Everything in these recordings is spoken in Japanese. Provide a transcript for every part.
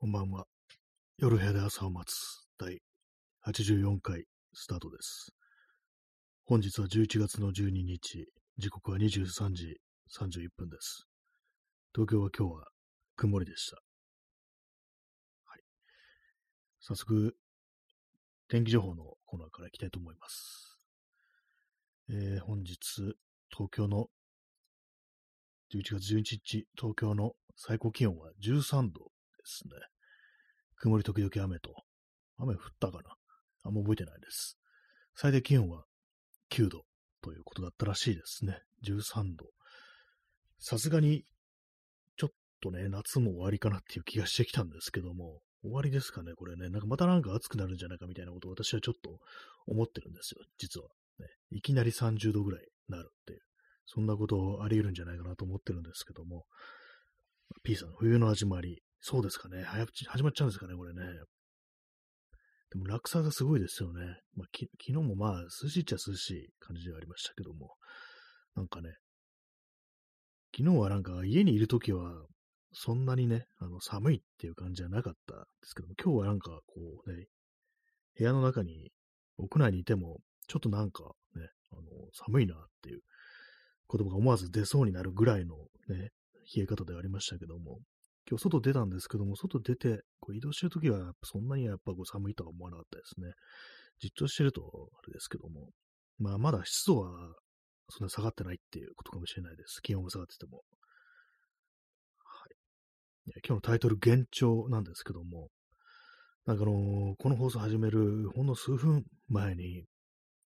こんばんは。夜部屋で朝を待つ第84回スタートです。本日は11月の12日、時刻は23時31分です。東京は今日は曇りでした。はい。早速、天気情報のコーナーからいきたいと思います。えー、本日、東京の11月11日、東京の最高気温は13度ですね。曇り時々雨と。雨降ったかな？あんま覚えてないです。最低気温は9度ということだったらしいですね。13度。さすがに、ちょっとね、夏も終わりかなっていう気がしてきたんですけども、終わりですかね、これね。なんかまたなんか暑くなるんじゃないかみたいなことを私はちょっと思ってるんですよ、実は。ね、いきなり30度ぐらいなるっていう。そんなことあり得るんじゃないかなと思ってるんですけども、P さん、冬の始まり、そうですかね。早口始まっちゃうんですかね、これね。でも落差がすごいですよね。まあ、昨日もまあ、涼しいっちゃ涼しい感じではありましたけども。なんかね、昨日はなんか家にいるときは、そんなにね、あの寒いっていう感じじゃなかったんですけども、今日はなんかこうね、部屋の中に、屋内にいても、ちょっとなんかね、あの寒いなっていう言葉が思わず出そうになるぐらいのね、冷え方ではありましたけども、今日外出たんですけども、外出て、こう移動してるときは、そんなにやっぱこう寒いとは思わなかったですね。じっとしてると、あれですけども、まあまだ湿度はそんな下がってないっていうことかもしれないです。気温が下がってても。はい。今日のタイトル、幻聴なんですけども、なんかあのー、この放送始めるほんの数分前に、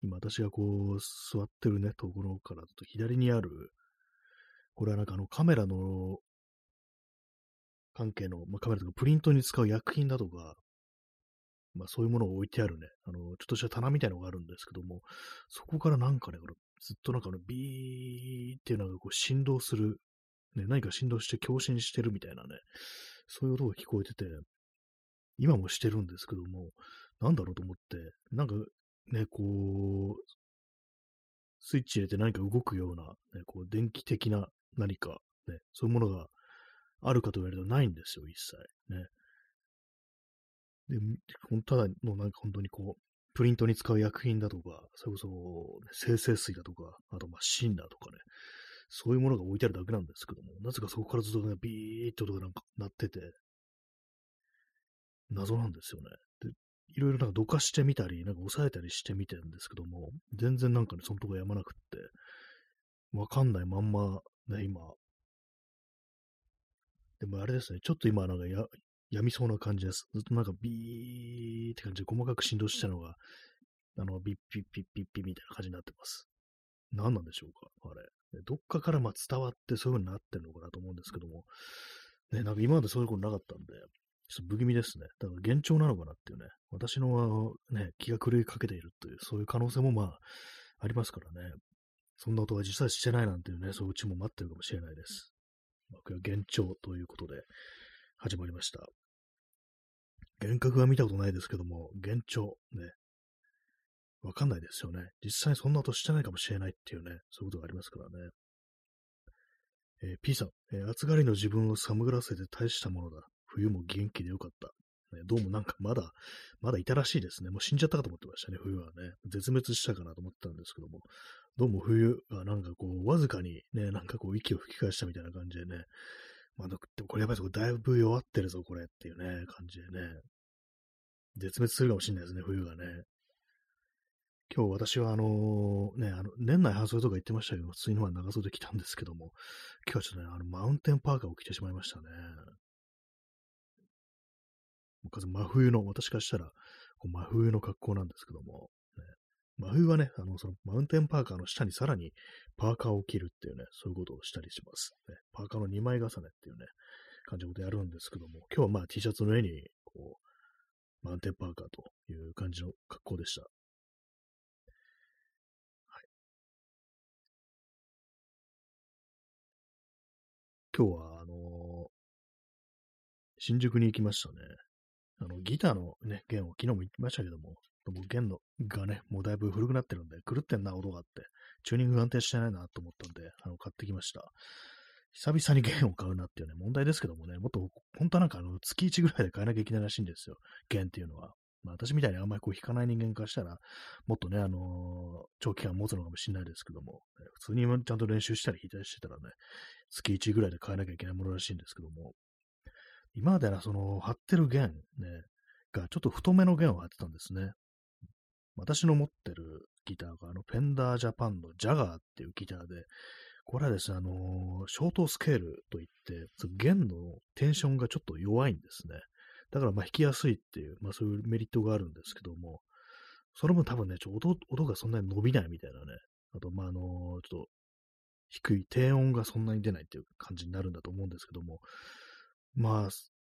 今私がこう座ってるね、ところからと左にある、これはなんかあのカメラの関係の、まあ、カメラとかプリントに使う薬品だとか、まあそういうものを置いてあるね、あの、ちょっとした棚みたいのがあるんですけども、そこからなんかね、ずっとなんかのビーっていうのがこう振動する、ね、何か振動して共振してるみたいなね、そういう音が聞こえてて、今もしてるんですけども、なんだろうと思って、なんかね、こう、スイッチ入れて何か動くような、ね、こう電気的な何か、ね、そういうものがあるかと言われるとないんですよ、一切。ね。で、ただのなんか本当にこう、プリントに使う薬品だとか、それこそ、生成水だとか、あとまあシンナーとかね、そういうものが置いてあるだけなんですけども、なぜかそこからずっとね、ビーって音がなんか鳴ってて、謎なんですよね。で、いろいろなんかどかしてみたり、なんか押さえたりしてみてるんですけども、全然なんかね、そのとこやまなくって、わかんないまんま、ね、今、でもあれですね、ちょっと今なんかや、やみそうな感じです。ずっとなんかビーって感じで細かく振動したのが、あの、ビッピッピッピッピみたいな感じになってます。何なんでしょうかあれ。どっかからま伝わってそういう風になってるのかなと思うんですけども、ね、なんか今までそういうことなかったんで、ちょっと不気味ですね。だから幻聴なのかなっていうね、私のね、気が狂いかけているという、そういう可能性もまあ、ありますからね。そんな音が実際してないなんていうね、そういううちも待ってるかもしれないです。僕は幻聴ということで始まりました。幻覚は見たことないですけども、幻聴ね。わかんないですよね。実際そんなことしてないかもしれないっていうね、そういうことがありますからね。えー、P さん、えー、暑がりの自分を寒がらせて大したものだ。冬も元気でよかった。ね、どうもなんかまだ、まだいたらしいですね。もう死んじゃったかと思ってましたね、冬はね。絶滅したかなと思ってたんですけども。どうも冬がなんかこう、わずかにね、なんかこう、息を吹き返したみたいな感じでね。まあ、でもこれやっぱりだいぶ弱ってるぞ、これっていうね、感じでね。絶滅するかもしれないですね、冬がね。今日私はあのね、あの、年内半袖とか言ってましたけど、普通には長袖着たんですけども、今日はちょっとね、あの、マウンテンパーカーを着てしまいましたね。真冬の、私からしたら、真冬の格好なんですけども、ね、真冬はね、あの、そのマウンテンパーカーの下にさらにパーカーを着るっていうね、そういうことをしたりします。ね、パーカーの2枚重ねっていうね、感じのことやるんですけども、今日はまあ T シャツの上に、こう、マウンテンパーカーという感じの格好でした。はい。今日は、あのー、新宿に行きましたね。あの、ギターのね、弦を昨日も言ってましたけども、も弦のがね、もうだいぶ古くなってるんで、狂ってんな音があって、チューニング安定してないなと思ったんで、あの、買ってきました。久々に弦を買うなっていうね、問題ですけどもね、もっと、本当はなんかあの、月1ぐらいで買えなきゃいけないらしいんですよ。弦っていうのは。まあ私みたいにあんまりこう弾かない人間からしたら、もっとね、あのー長期間持つのかもしれないですけども、普通にちゃんと練習したり弾いたりしてたらね、月1ぐらいで買えなきゃいけないものらしいんですけども、今まではその、貼ってる弦ね、がちょっと太めの弦を貼ってたんですね。私の持ってるギターが、あの、フェンダージャパンのジャガーっていうギターで、これはですね、あのーショートスケールといって、その弦のテンションがちょっと弱いんですね。だからまあ弾きやすいっていう、まあそういうメリットがあるんですけども、その分多分ね、ちょ音音がそんなに伸びないみたいなね、あとまああのーちょっと低い低音がそんなに出ないっていう感じになるんだと思うんですけども、まあ、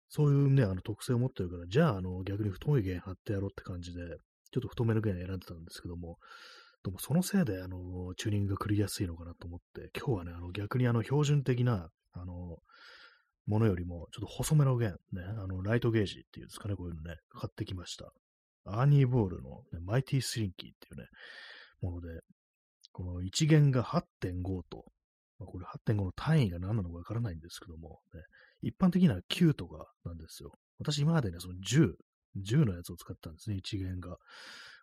そういうね、あの特性を持ってるから、じゃあ、あの、逆に太い弦貼ってやろうって感じで、ちょっと太めの弦選んでたんですけども、でもそのせいで、あの、チューニングが繰りやすいのかなと思って、今日はね、あの、逆にあの、標準的な、あの、ものよりも、ちょっと細めの弦、ね、あの、ライトゲージっていうんですかね、こういうのね、買ってきました。アーニーボールの、ね、マイティスリンキーっていうね、もので、この1弦が8.5と、まあ、これ8.5の単位が何なのかわからないんですけども、ね、一般的には9とかなんですよ。私今までね、その10、10のやつを使ったんですね、1弦が。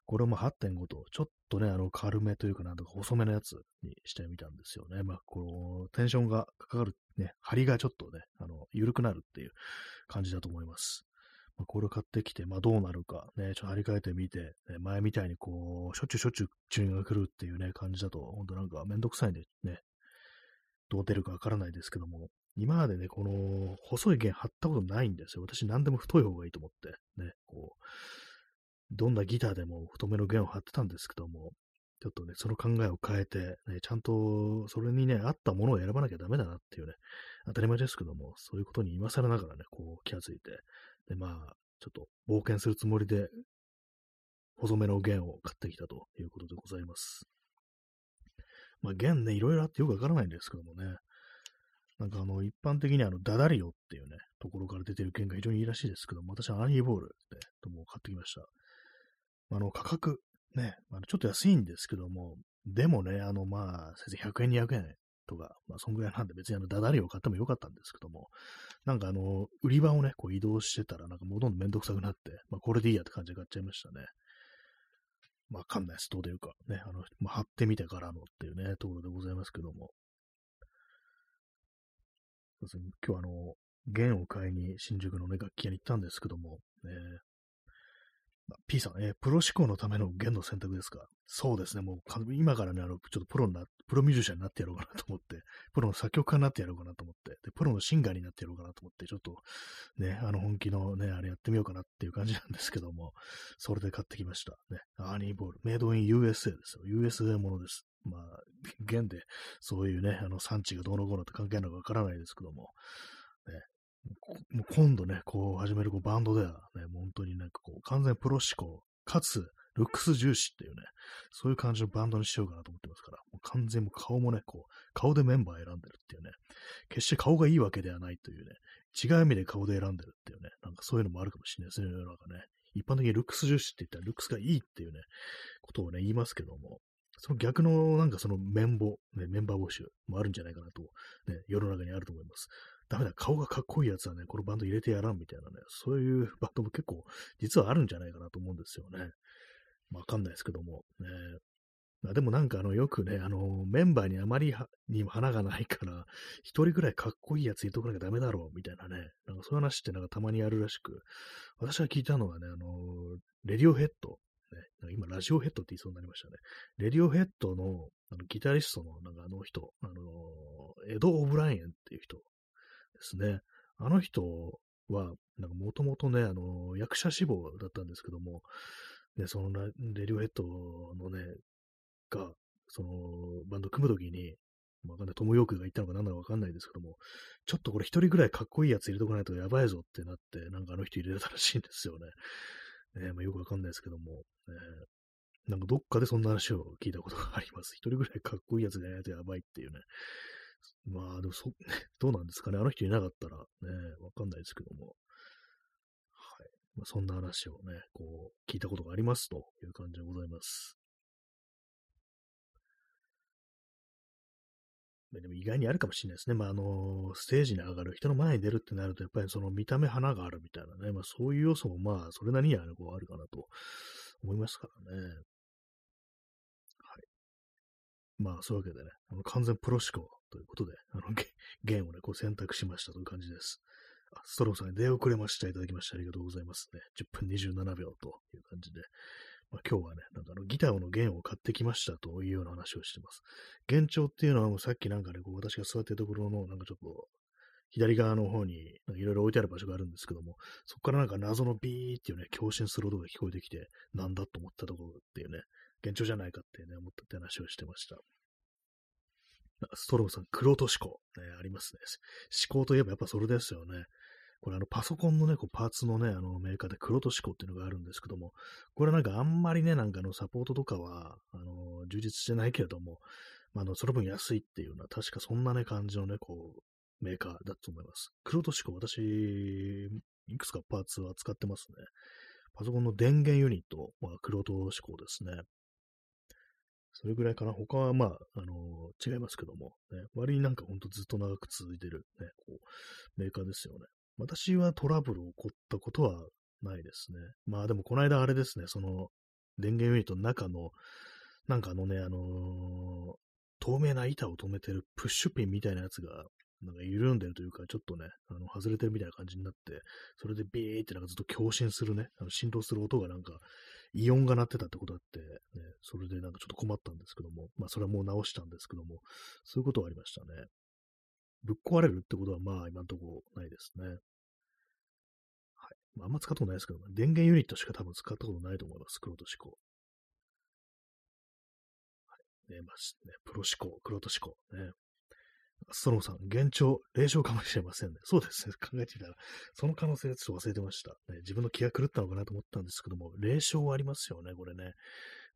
これも8.5と、ちょっとね、あの、軽めというかなんとか細めのやつにしてみたんですよね。まあ、この、テンションがかかる、ね、張りがちょっとね、あの、緩くなるっていう感じだと思います。まあ、これを買ってきて、まあ、どうなるか、ね、ちょっと張り替えてみて、ね、前みたいにこう、しょっちゅうしょっちゅうチューニングが来るっていうね、感じだと、ほんとなんかめんどくさいんでね、どう出るかわからないですけども、今までね、この細い弦貼ったことないんですよ。私何でも太い方がいいと思って、ね、こう、どんなギターでも太めの弦を貼ってたんですけども、ちょっとね、その考えを変えて、ね、ちゃんとそれにね、合ったものを選ばなきゃダメだなっていうね、当たり前ですけども、そういうことに今更ながらね、こう気がついて、で、まあ、ちょっと冒険するつもりで、細めの弦を買ってきたということでございます。まあ、弦ね、いろいろあってよくわからないんですけどもね、なんかあの、一般的にあの、ダダリオっていうね、ところから出てる弦が非常にいいらしいですけども、私はアニーボールで、とも買ってきました。あの、価格、ね、あのちょっと安いんですけども、でもね、あの、まあ、先生100円、200円とか、まあ、そんぐらいなんで別にあの、ダダリオ買ってもよかったんですけども、なんかあの、売り場をね、こう移動してたら、なんかもうどんどんめんどくさくなって、まあ、これでいいやって感じで買っちゃいましたね。まあ、わかんないです。どう出るか。ね、あの、まあ、貼ってみてからのっていうね、ところでございますけども。今日あの、弦を買いに新宿のね、楽器屋に行ったんですけども、ね、ま P さん、えープロ志向のための弦の選択ですか？そうですね、もう今からね、あの、ちょっとプロな、プロミュージシャンになってやろうかなと思って、プロの作曲家になってやろうかなと思って、で、プロのシンガーになってやろうかなと思って、ちょっとね、あの本気のね、あれやってみようかなっていう感じなんですけども、それで買ってきました。ね、アーニーボール、メイドイン USA ですよ。USA ものです。まあ、弦で、そういうね、あの産地がどうのこうのって関係あるのかわからないですけども、ね、もう今度ね、こう始めるこうバンドではね、もう本当になんかこう完全プロ志向、かつ、ルックス重視っていうね、そういう感じのバンドにしようかなと思ってますから、もう完全も顔もね、こう、顔でメンバー選んでるっていうね、決して顔がいいわけではないというね、違う意味で顔で選んでるっていうね、なんかそういうのもあるかもしれないですね、世の中ね。一般的にルックス重視って言ったらルックスがいいっていうね、ことをね、言いますけども、その逆のなんかその綿棒、ね、メンバー募集もあるんじゃないかなと、ね、世の中にあると思います。ダメだ、顔がかっこいいやつはね、このバンド入れてやらんみたいなね、そういうバンドも結構実はあるんじゃないかなと思うんですよね。わかんないですけども、ね。まあ、でもなんかあの、よくね、あの、メンバーにあまりにも花がないから、一人ぐらいかっこいいやつ入れとかなきゃダメだろう、みたいなね。なんかそういう話ってなんかたまにあるらしく、私が聞いたのはね、あの、レディオヘッド。ね、今、ラジオヘッドって言いそうになりましたね。レディオヘッドのあのギタリストのなんかあの人、あの、エド・オブライエンっていう人ですね。あの人は、なんかもともとね、あの、役者志望だったんですけども、ね、そのレディオヘッドのね、が、その、バンド組むときに、わかんない、トム・ヨークが言ったのか何なのかわかんないですけども、ちょっとこれ一人ぐらいかっこいいやつ入れとかないとやばいぞってなって、なんかあの人入れたらしいんですよね。ねまあ、よくわかんないですけども、ね、なんかどっかでそんな話を聞いたことが あります。一人ぐらいかっこいいやつがいないとやばいっていうね。まあ、でもそ、どうなんですかね。あの人いなかったらね、わかんないですけども。はい。まあ、そんな話をね、こう、聞いたことがありますという感じでございます。でも意外にあるかもしれないですね。まあ、あの、ステージに上がる、人の前に出るってなると、やっぱりその見た目花があるみたいなね、まあそういう要素もまあ、それなりには、ね、こうあるかなと思いますからね。はい。まあ、そういうわけでね、あの完全プロ思考ということで、あの、弦をね、こう選択しましたという感じです。あストローさんに出遅れました。いただきましてありがとうございますね。10分27秒という感じで。まあ、今日はね、なんかあのギターの弦を買ってきましたというような話をしてます。弦調っていうのはもうさっきなんかね、こう私が座ってるところのなんかちょっと左側の方にいろいろ置いてある場所があるんですけども、そこからなんか謎のビーっていうね、共振する音が聞こえてきて、なんだと思ったところっていうね、幻聴じゃないかってね、思ったって話をしてました。ストローさん、黒と思考、ね、ありますね。思考といえばやっぱそれですよね。これあのパソコンのね、こうパーツのね、あのメーカーで黒と思考っていうのがあるんですけども、これなんかあんまりね、なんかのサポートとかは、あの、充実してないけれども、まあ、あの、その分安いっていうのは確かそんなね、感じのね、こう、メーカーだと思います。黒と思考、私、いくつかパーツは使ってますね。パソコンの電源ユニットは黒と思考ですね。それぐらいかな。他はまあ、あのー、違いますけども、ね、割になんかほんとずっと長く続いてる、ね、こう、メーカーですよね。私はトラブル起こったことはないですね。まあでもこの間あれですね、その電源ユニットの中の、なんかあのね、あのー、透明な板を止めてるプッシュピンみたいなやつが、なんか緩んでるというか、ちょっとね、あの外れてるみたいな感じになって、それでビーってなんかずっと共振するね、あの振動する音がなんか、イオンが鳴ってたってことあって、ね、それでなんかちょっと困ったんですけども、まあそれはもう直したんですけども、そういうことはありましたね。ぶっ壊れるってことはまあ今んとこないですね。あんま使ったことないですけど、電源ユニットしか多分使ったことないと思います。黒と思考。はい。ね、まあ、ね、プロ思考、黒と思考。ね。ストローさん、現状、霊障かもしれませんね。そうですね。考えてみたら、その可能性ちょっと忘れてました。ね、自分の気が狂ったのかなと思ったんですけども、霊障はありますよね、これね。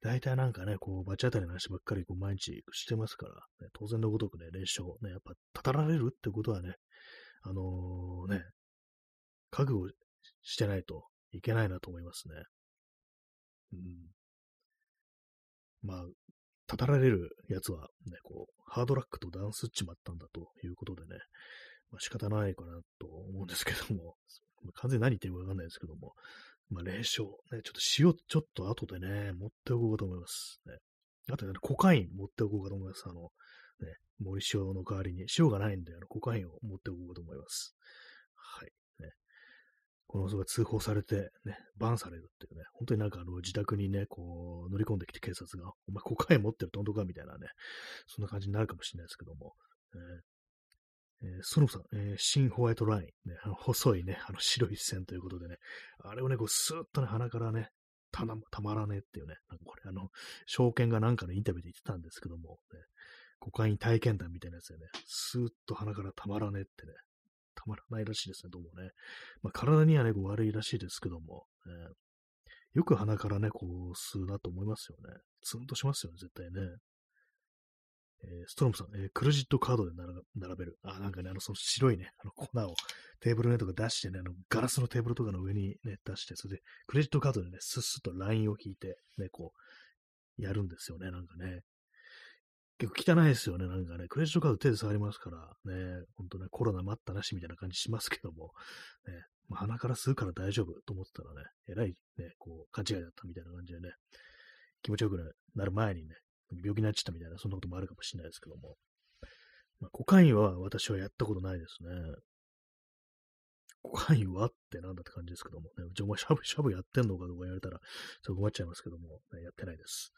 大体なんかね、こう、罰当たりの話ばっかりこう毎日してますから、ね、当然のごとくね、霊障、ね、やっぱ、たたられるってことはね、あのー、ね、覚悟してないといけないなと思いますね。うん。まあ、たたられるやつはね、こう、ハードラックとダンスっちまったんだということでね、まあ仕方ないかなと思うんですけども、完全に何言ってるかわかんないですけども、まあ、霊障、ね、ちょっと塩、ちょっと後でね、持っておこうかと思います。ね。あとね、コカイン持っておこうかと思います。あの、ね、森塩の代わりに、塩がないんで、あの、コカインを持っておこうかと思います。はい。この人が通報されて、ね、バンされるっていうね、本当になんかあの自宅にね、こう乗り込んできて警察が、お前コカイン持ってると本当かみたいなね、そんな感じになるかもしれないですけども、えーえー、ソノさん、えー、新ホワイトライン、ね、あの細いね、あの白い線ということでね、あれをね、こうスーッとね、鼻からね、たたまらねえっていうね、なんかこれあの、証券がなんかのインタビューで言ってたんですけども、ね、コカイン体験談みたいなやつでね、スーッと鼻からたまらねえってね、たまらないらしいですね、どうもね。まあ、体にはね、こう悪いらしいですけども、ね、よく鼻からね、こう吸うなと思いますよね。ツンとしますよね、絶対ね。えー、ストロムさん、えー、クレジットカードで並べる。あ、なんかね、あの、その白いね、あの粉をテーブルねとか出してね、あの、ガラスのテーブルとかの上にね、出して、それで、クレジットカードでね、スッスッとラインを引いて、ね、こう、やるんですよね、なんかね。結構汚いですよね、なんかね。クレジットカード手で触りますから、ね、ほんとね、コロナ待ったなしみたいな感じしますけども、ね、まあ、鼻から吸うから大丈夫と思ってたらね、えらいね、こう、勘違いだったみたいな感じでね、気持ちよくなる前にね、病気になっちゃったみたいな、そんなこともあるかもしれないですけども。まあ、コカインは私はやったことないですね。コカインはってなんだって感じですけどもね。うちお前シャブ、シャブやってんのかとか言われたら、そう困っちゃいますけども、ね、やってないです。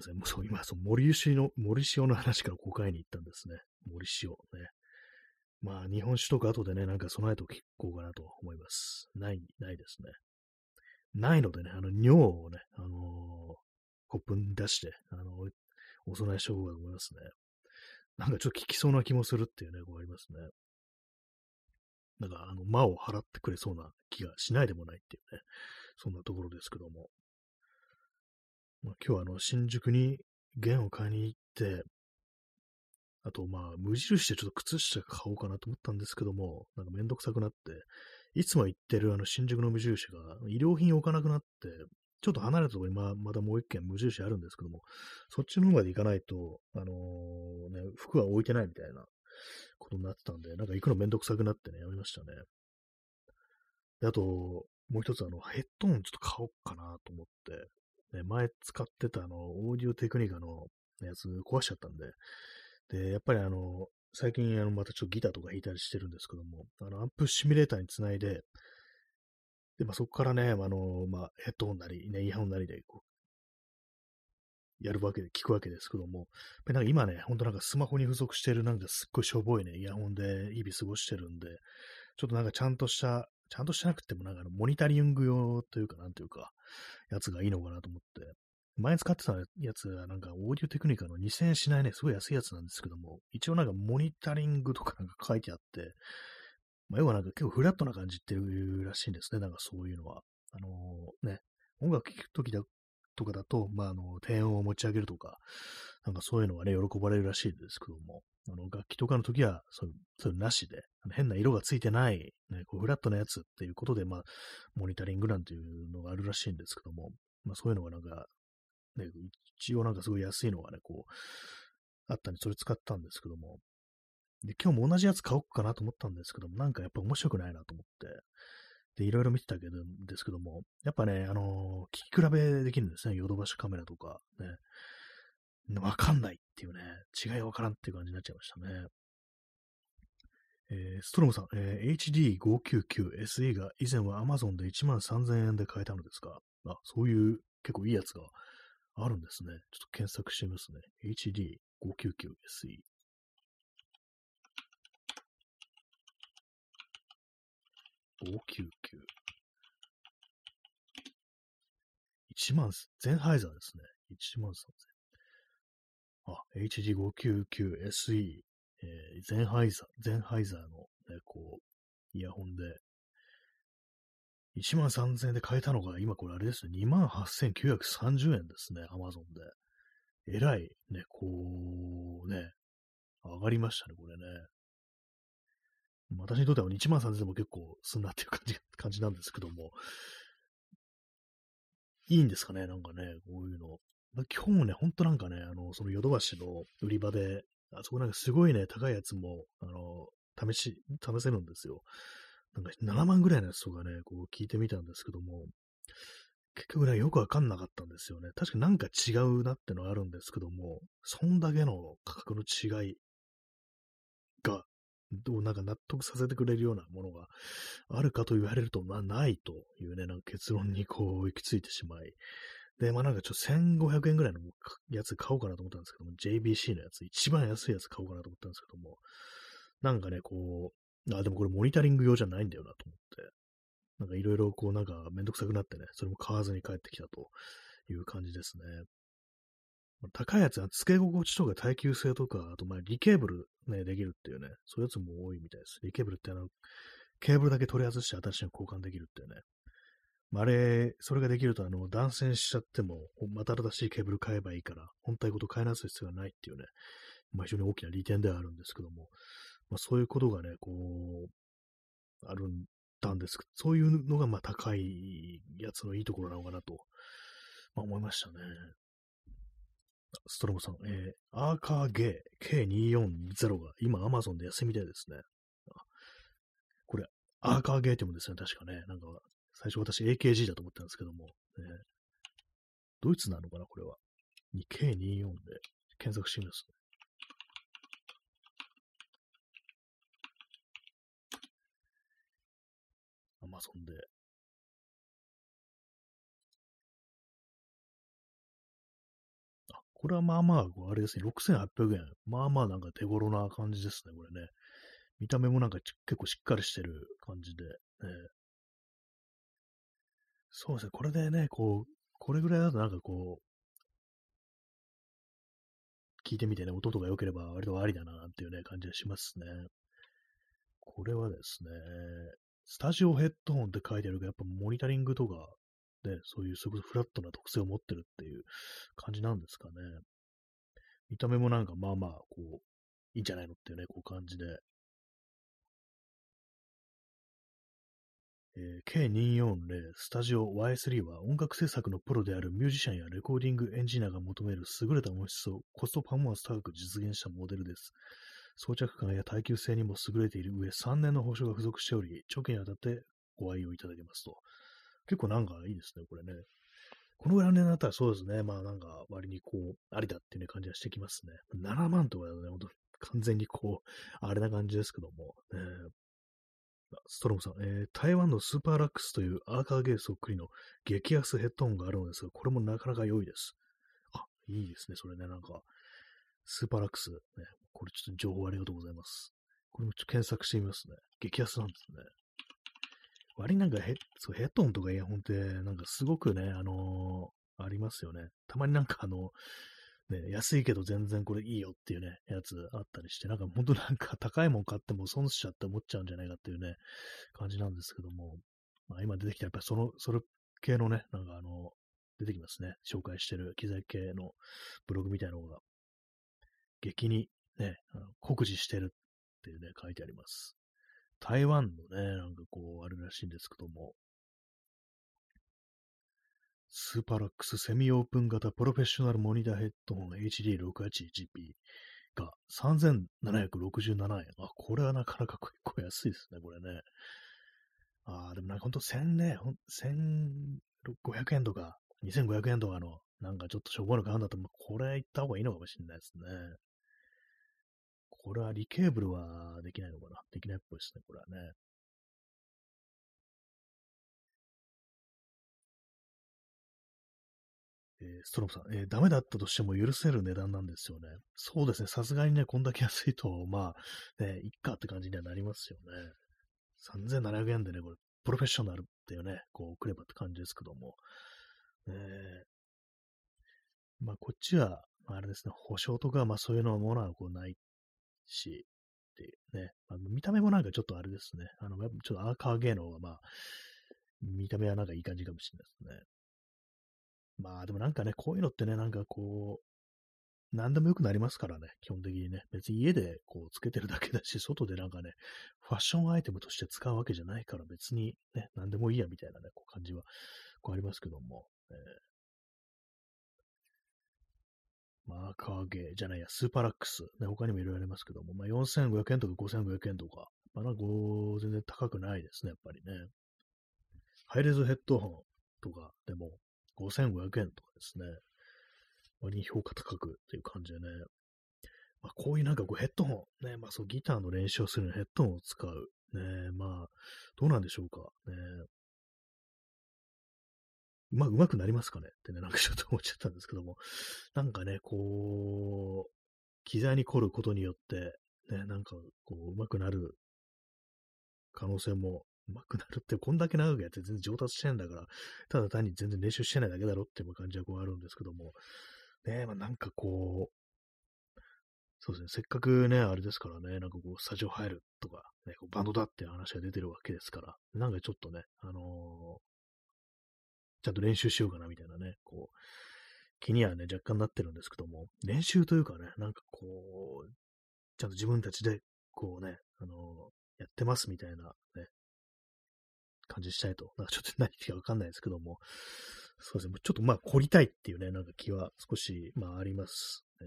そうですね、そう今、その森塩の、森塩の話から5回に行ったんですね。森塩ね。まあ、日本酒とか後でね、なんか備えておこうかなと思います。ない、ないですね。ないのでね、あの、尿をね、あのー、コップに出して、あのー、お供えしようかと思いますね。なんかちょっと効きそうな気もするっていうね、こうありますね。なんか、あの、魔を払ってくれそうな気がしないでもないっていうね、そんなところですけども。まあ、今日はあの、新宿に弦を買いに行って、あと、まあ、無印でちょっと靴下買おうかなと思ったんですけども、なんかめんどくさくなって、いつも行ってるあの新宿の無印が衣料品置かなくなって、ちょっと離れたところにままたもう一軒無印あるんですけども、そっちの方まで行かないと、あのー、ね、服は置いてないみたいなことになってたんで、なんか行くのめんどくさくなってね、やめましたね。で、あと、もう一つあの、ヘッドホンちょっと買おうかなと思って、ね、前使ってたあの、オーディオテクニカのやつ壊しちゃったんで、で、やっぱりあの、最近あの、またちょっとギターとか弾いたりしてるんですけども、あの、アンプシミュレーターにつないで、で、まあ、そこからね、あの、まあ、ヘッドホンなり、ね、イヤホンなりで、こう、やるわけで、聞くわけですけども、なんか今ね、ほんとなんかスマホに付属してるなんかすっごいしょぼいね、イヤホンで日々過ごしてるんで、ちょっとなんかちゃんとした、ちゃんとしなくてもなんか、モニタリング用というか、なんというか、やつがいいのかなと思って、前使ってたやつはなんかオーディオテクニカの2000円しないね、すごい安いやつなんですけども、一応なんかモニタリングとかなんか書いてあって、まあ、要はなんか結構フラットな感じっていうらしいんですね、なんかそういうのは。あのー、ね、音楽聴くときだとかだと、まあ、あの、低音を持ち上げるとか、なんかそういうのがね、喜ばれるらしいですけども、あの、楽器とかの時は、そういう、そういうなしで、変な色がついてない、ね、こうフラットなやつっていうことで、まあ、モニタリングなんていうのがあるらしいんですけども、まあそういうのがなんか、ね、一応なんかすごい安いのがね、こう、あったんで、それ使ったんですけども、で、今日も同じやつ買おうかなと思ったんですけども、なんかやっぱ面白くないなと思って、で、いろいろ見てたけど、ですけども、やっぱね、あのー、聞き比べできるんですね。ヨドバシカメラとか、ね。わかんないっていうね、違いわからんっていう感じになっちゃいましたね。えー、ストロムさん、えー、HD599SE が以前は Amazon で1万3000円で買えたのですか？あ、そういう結構いいやつがあるんですね。ちょっと検索してみますね。HD599SE。599。1万、ゼンハイザーですね。1万3000。あ、HD599SE、えー、ゼンハイザー、ゼンハイザーの、ね、こう、イヤホンで、1万3000円で買えたのが、今これあれですね、2万8930円ですね、アマゾンで。えらい、ね、こう、ね、上がりましたね、これね。私にとっては1万3000でも結構すんなっていう感じ、感じなんですけども、いいんですかね、なんかね、こういうの。今日もね、ほんとなんかね、あの、そのヨドバシの売り場で、あそこなんかすごいね、高いやつも、あの、試し、試せるんですよ。なんか7万ぐらいのやつとかね、こう聞いてみたんですけども、結局ね、よくわかんなかったんですよね。確かなんか違うなってのはあるんですけども、そんだけの価格の違いがどうなんか納得させてくれるようなものがあるかと言われると、まあないというね、なんか結論にこう行き着いてしまい。で、まあなんかちょっと1500円ぐらいのやつ買おうかなと思ったんですけども、JBC のやつ、一番安いやつ買おうかなと思ったんですけども、なんかね、こう、あ、でもこれモニタリング用じゃないんだよなと思って、なんかいろいろこうなんかめんどくさくなってね、それも買わずに帰ってきたという感じですね。高いやつは付け心地とか耐久性とか、あとまあリケーブルね、できるっていうね、そういうやつも多いみたいです。リケーブルってあの、ケーブルだけ取り外して新しいの交換できるっていうね。まあ、あれ、それができるとあの、断線しちゃっても、また新しいケーブル買えばいいから、本体ごと買い直す必要がないっていうね、まあ非常に大きな利点ではあるんですけども、まあそういうことがね、こう、あるんだんですけど、そういうのがまあ高いやつのいいところなのかなと、まあ思いましたね。ストロムさん、えー、アーカーゲー K240 が今 Amazon で安いみたいですね。これ、アーカーゲーってもですね、確かね、なんか、最初私 AKG だと思ったんですけども、ね、ドイツなのかな、これは。K24 で検索してみます、ね。Amazon でこれはまあまあ、あれですね、6800円。まあまあなんか手頃な感じですね、これね。見た目もなんか結構しっかりしてる感じで。ね、そうですね、これでね、こう、これぐらいだとなんかこう、聞いてみてね、音とか良ければ割とありだなっていうね、感じがしますね。これはですね、スタジオヘッドホンって書いてあるけど、やっぱモニタリングとかね、そういうすごくフラットな特性を持ってるっていう感じなんですかね。見た目もなんかまあまあ、こう、いいんじゃないのっていうね、こう感じで。えー K240 スタジオ Y3 は音楽制作のプロであるミュージシャンやレコーディングエンジニアが求める優れた音質をコストパフォーマンス高く実現したモデルです。装着感や耐久性にも優れている上、3年の保証が付属しており、長期にわたってご愛用いただけますと。結構なんかいいですね、これね。このぐらいの値段だったらそうですね。まあなんか割にこう、ありだっていうね感じはしてきますね。7万とかだとね、ほんと完全にこう、あれな感じですけども。ねストロムさん、えー台湾のスーパーラックスというアーカーゲーそっくりの激安ヘッドホンがあるのですが、これもなかなか良いです。あ、いいですね、それね、なんか、スーパーラックス、ね、これちょっと情報ありがとうございます。これもちょっと検索してみますね。激安なんですね。割になんかヘッそうヘッドホンとかイヤホンって、なんかすごくね、あのーありますよね。たまになんかあの、ね、安いけど全然これいいよっていうね、やつあったりして、なんか本当なんか高いもん買っても損しちゃって思っちゃうんじゃないかっていうね、感じなんですけども、まあ今出てきたやっぱりその、それ系のね、なんかあの、出てきますね。紹介してる機材系のブログみたいなのが、激にね、あの酷似してるっていうね、書いてあります。台湾のね、なんかこう、あるらしいんですけども、スーパーラックスセミオープン型プロフェッショナルモニターヘッドホン HD68GP が3767円。あ、これはなかなか結構安いですね、これね。ああ、でもなんかほんと1000ね、1500円とか2500円とかの、なんかちょっとしょぼいの買うんだと、これ行った方がいいのかもしれないですね。これはリケーブルはできないのかな？できないっぽいですね、これはね。えーストロムさん、えーダメだったとしても許せる値段なんですよね。そうですね。さすがにね、こんだけ安いと、まあ、ね、いっかって感じにはなりますよね。3700円でね、これ、プロフェッショナルっていうね、こう、くればって感じですけども。ねえまあ、こっちは、あれですね、保証とか、まあ、そういうのものはこうないし、ってね。まあ、見た目もなんかちょっとあれですね。あの、ちょっとアーカーゲーの方が、まあ、見た目はなんかいい感じかもしれないですね。まあでもなんかね、こういうのってね、なんかこう、何でもよくなりますからね、基本的にね。別に家でこうつけてるだけだし、外でなんかね、ファッションアイテムとして使うわけじゃないから別にね、何でもいいやみたいなね、こう感じはこうありますけども。えーマーカーゲーじゃないや、スーパーラックス。ね、他にもいろいろありますけども、まあ4500円とか5500円とか、まあなんか全然高くないですね、やっぱりね。ハイレゾヘッドホンとかでも5500円とかですね。割に評価高くっていう感じでね。まあこういうなんかこうヘッドホン、ね、まあそうギターの練習をするのにヘッドホンを使う。ね、まあ、どうなんでしょうか。ね。うま、うまくなりますかねってね、なんかちょっと思っちゃったんですけども。なんかね、こう、機材に凝ることによって、ね、なんかこう、うまくなる可能性も、うまくなるって、こんだけ長くやって全然上達してんだから、ただ単に全然練習してないだけだろっていう感じはこうあるんですけども、ねまあなんかこう、そうですね、せっかくね、あれですからね、なんかこう、スタジオ入るとか、ね、こうバンドだって話が出てるわけですから、なんかちょっとね、あのーちゃんと練習しようかなみたいなね、こう、気にはね、若干なってるんですけども、練習というかね、なんかこう、ちゃんと自分たちで、こうね、あのーやってますみたいなね、感じしたいと。なんかちょっと何言ってかわかんないですけども、そうですね、ちょっとまあ凝りたいっていうね、なんか気は少し、まあありますね。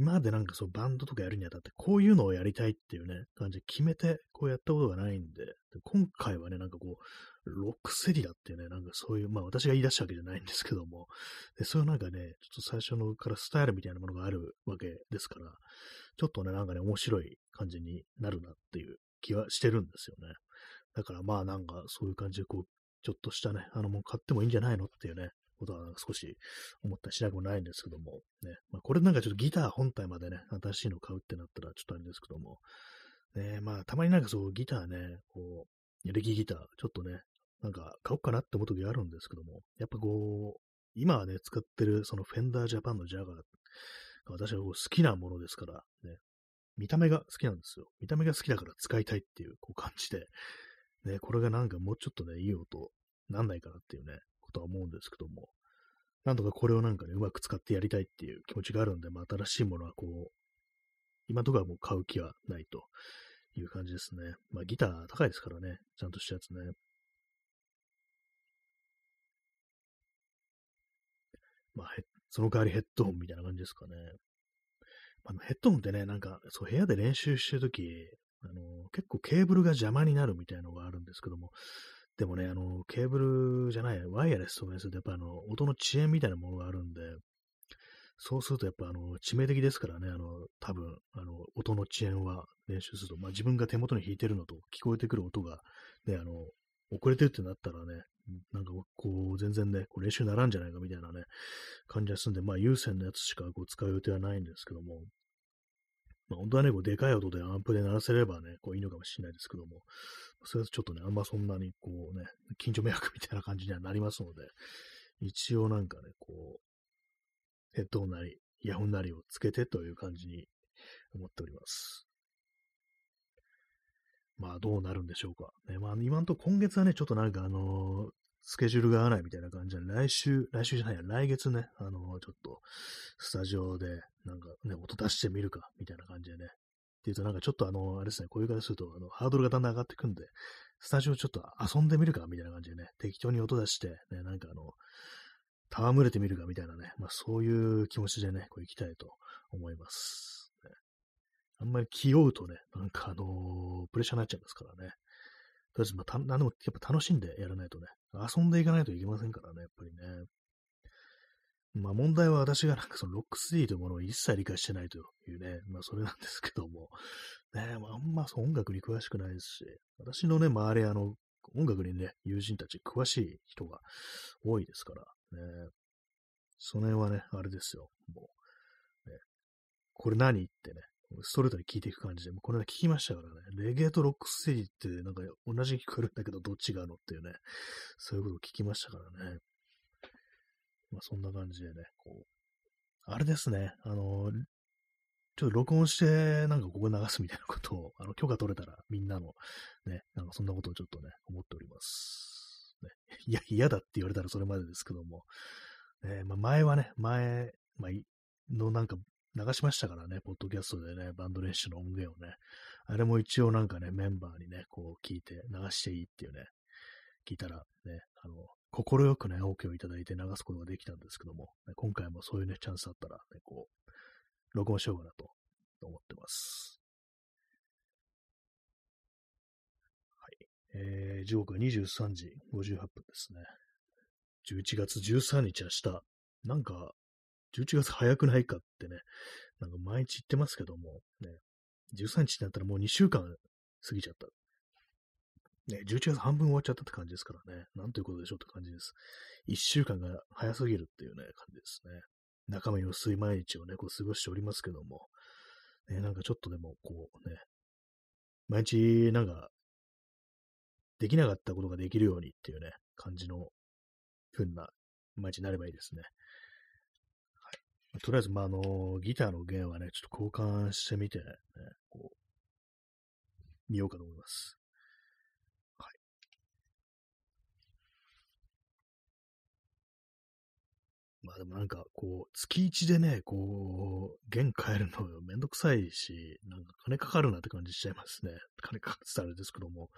今までなんかそうバンドとかやるにあたって、こういうのをやりたいっていうね、感じで決めてこうやったことがないんで、今回はね、なんかこう、ロックセリだっていうね、なんかそういう、まあ私が言い出したわけじゃないんですけども、でそういうなんかね、ちょっと最初のからスタイルみたいなものがあるわけですから、ちょっとね、なんかね、面白い感じになるなっていう気はしてるんですよね。だからまあなんかそういう感じでこう、ちょっとしたね、あのもう買ってもいいんじゃないのっていうね、ことは少し思ったりしなくもないんですけども、ね。まあこれなんかちょっとギター本体までね、新しいの買うってなったらちょっとあれですけども、ね、まあたまになんかそうギターね、こう、エレキギター、ちょっとね、なんか買おうかなって思う時あるんですけども、やっぱこう、今はね、使ってるそのフェンダージャパンのジャガーが私はこう好きなものですから、ね、見た目が好きなんですよ。見た目が好きだから使いたいっていうこう感じで、ね、これがなんかもうちょっとね、いい音なんないかなっていうね、とは思うんですけども、なんとかこれをなんかね、うまく使ってやりたいっていう気持ちがあるんで、まあ新しいものはこう、今とかはもう買う気はないという感じですね。まあギター高いですからね。ちゃんとしたやつね。まあ、その代わりヘッドホンみたいな感じですかね。あのヘッドホンってね、なんか、そう、部屋で練習してるとき、あの、結構ケーブルが邪魔になるみたいなのがあるんですけども、でもね、あの、ケーブルじゃない、ワイヤレスとかにすると、やっぱあの、音の遅延みたいなものがあるんで、そうするとやっぱあの、致命的ですからね、あの、多分、あの、音の遅延は練習すると、まあ自分が手元に弾いてるのと聞こえてくる音が、ね、あの、遅れてるってなったらね、なんかこう、全然ね、こう練習にならんじゃないかみたいなね、感じがするんで、まあ有線のやつしかこう使う予定はないんですけども、まあ本当はね、こうでかい音でアンプで鳴らせればね、こういいのかもしれないですけども、それはちょっとね、あんまそんなにこうね、近所迷惑みたいな感じにはなりますので、一応なんかね、こう、ヘッドホンなり、イヤホンなりをつけてという感じに思っております。まあどうなるんでしょうか。ね、まあ今んとこ今月はね、ちょっとなんかあのー、スケジュールが合わないみたいな感じで、来週、来週じゃないや、来月ね、あの、ちょっと、スタジオで、なんかね、音出してみるか、みたいな感じでね。っていうと、なんかちょっとあの、あれですね、こういう形すると、あの、ハードルがだんだん上がってくんで、スタジオちょっと遊んでみるか、みたいな感じでね、適当に音出して、ね、なんかあの、戯れてみるか、みたいなね、まあそういう気持ちでね、こう行きたいと思います。あんまり気負うとね、なんかあの、プレッシャーになっちゃいますからね。とりあえず、まあ、た、なんでも、やっぱ楽しんでやらないとね、遊んでいかないといけませんからね、やっぱりね。まあ問題は私がなんかそのロックスティというものを一切理解してないというね、まあそれなんですけども、ね、まあ、あんま音楽に詳しくないですし、私のね、周りあの、音楽にね、友人たち詳しい人が多いですから、ね、その辺はね、あれですよ、もう、ね、これ何ってね、ストレートに聞いていく感じで、もうこれは聞きましたからね。レゲエとロックステーってなんか同じに聞こえるんだけど、どっちがのっていうね、そういうことを聞きましたからね。まあそんな感じでね、こう、あれですね、あの、ちょっと録音して、なんかここ流すみたいなことを、あの、許可取れたらみんなの、ね、なんかそんなことをちょっとね、思っております。ね、いや、嫌だって言われたらそれまでですけども、ね、まあ前はね、前、まあ、のなんか流しましたからね、ポッドキャストでね、バンド練習の音源をね、あれも一応なんかね、メンバーにね、こう聞いて流していいっていうね、聞いたらね、あの、心よくね、OK をいただいて流すことができたんですけども、ね、今回もそういうね、チャンスあったら、ね、こう、録音しようかなと思ってます。はい。えー、時刻は23時58分ですね。11月13日明日、なんか、11月早くないかってね、なんか毎日言ってますけども、ね、13日になったらもう2週間過ぎちゃった。ね、11月半分終わっちゃったって感じですからね、なんということでしょうって感じです。1週間が早すぎるっていうね、感じですね。中身の薄い毎日をね、こう過ごしておりますけども、ね、なんかちょっとでもこうね、毎日なんか、できなかったことができるようにっていうね、感じの、ふんな毎日になればいいですね。とりあえず、まあ、あの、ギターの弦はね、ちょっと交換してみて、ね、こう、見ようかと思います。はい。まあでもなんか、こう、月1でね、こう、弦変えるのめんどくさいし、なんか金かかるなって感じしちゃいますね。金かかってたらですけども。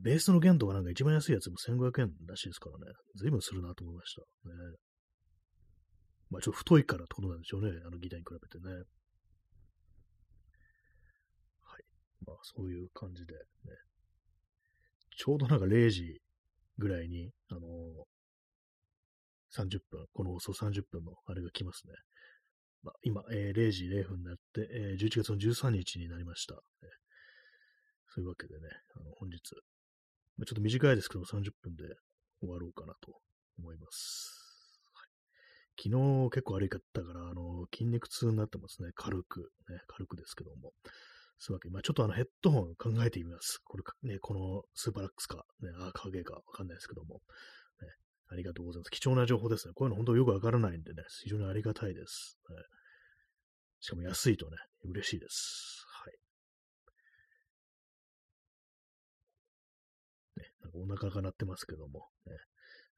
ベースの弦とかなんか一番安いやつも1500円らしいですからね。随分するなと思いました。ね。まあちょっと太いからってことなんでしょうね。あのギターに比べてね。はい。まあそういう感じでね。ちょうどなんか0時ぐらいに、あのー、30分、この放送30分のあれが来ますね。まあ、今、えー、0時0分になって、えー、11月の13日になりました。えそういうわけでね、あの本日、まあ、ちょっと短いですけど30分で終わろうかなと思います。昨日結構悪かったから、あの、筋肉痛になってますね。軽く。ね、軽くですけども。そういうわけで、まあちょっとあのヘッドホン考えてみます。これね、このスーパーラックスか、ね、アーカーゲーかわかんないですけども。ありがとうございます。貴重な情報ですね。こういうの本当よくわからないんでね、非常にありがたいです。ね、しかも安いとね、嬉しいです。はい。ね、なんかお腹が鳴ってますけども、ね、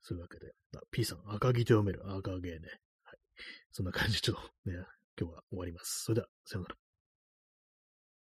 そういうわけで、あ P さん、赤木と読める赤毛ね。はい。そんな感じで、ちょっとね、今日は終わります。それでは、さよなら。